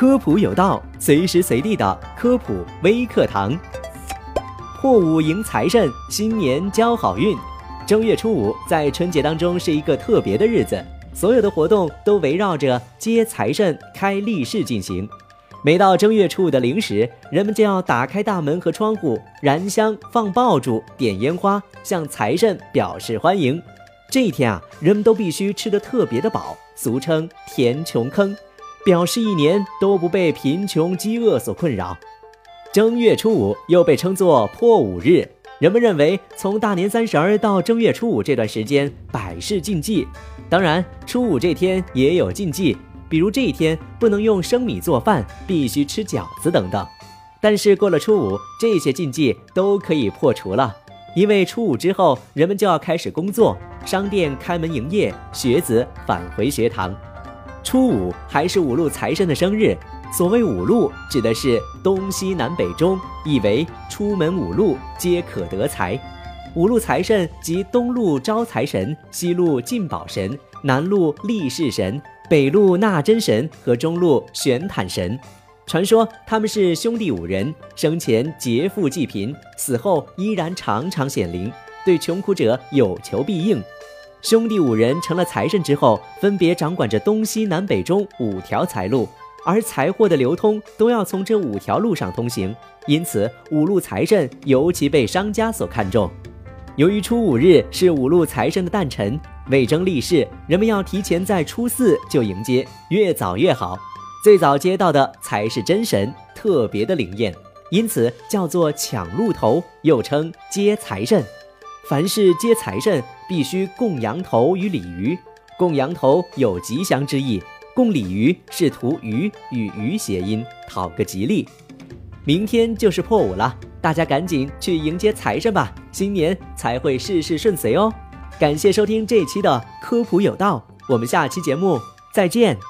科普有道，随时随地的科普微课堂。破五迎财神，新年交好运。正月初五在春节当中是一个特别的日子，所有的活动都围绕着接财神、开利市进行。每到正月初五的零时，人们就要打开大门和窗户，燃香、放爆竹、点烟花，向财神表示欢迎。这一天啊，人们都必须吃得特别的饱，俗称“填穷坑”，表示一年都不被贫穷、饥饿所困扰。正月初五又被称作破五日，人们认为从大年三十儿到正月初五这段时间百事禁忌，当然初五这天也有禁忌。比如这一天不能用生米做饭，必须吃饺子等等。但是过了初五，这些禁忌都可以破除了，因为初五之后人们就要开始工作，商店开门营业，学子返回学堂。初五还是五路财神的生日。所谓五路，指的是东西南北中，意为出门五路皆可得财。五路财神即东路招财神，西路进宝神，南路利市神。北路纳真神和中路玄坦神，传说他们是兄弟五人，生前劫富济贫，死后依然常常显灵，对穷苦者有求必应。兄弟五人成了财神之后，分别掌管着东西南北中五条财路，而财货的流通都要从这五条路上通行，因此五路财神尤其被商家所看重。由于初五日是五路财神的诞辰。为争利是，人们要提前在初四就迎接，越早越好。最早接到的才是真神，特别的灵验，因此叫做抢路头，又称接财神。凡是接财神，必须供羊头与鲤鱼。供羊头有吉祥之意，供鲤鱼是图鱼与鱼谐音，讨个吉利。明天就是破五了，大家赶紧去迎接财神吧，新年才会事事顺遂哦。感谢收听这一期的科普有道，我们下期节目再见。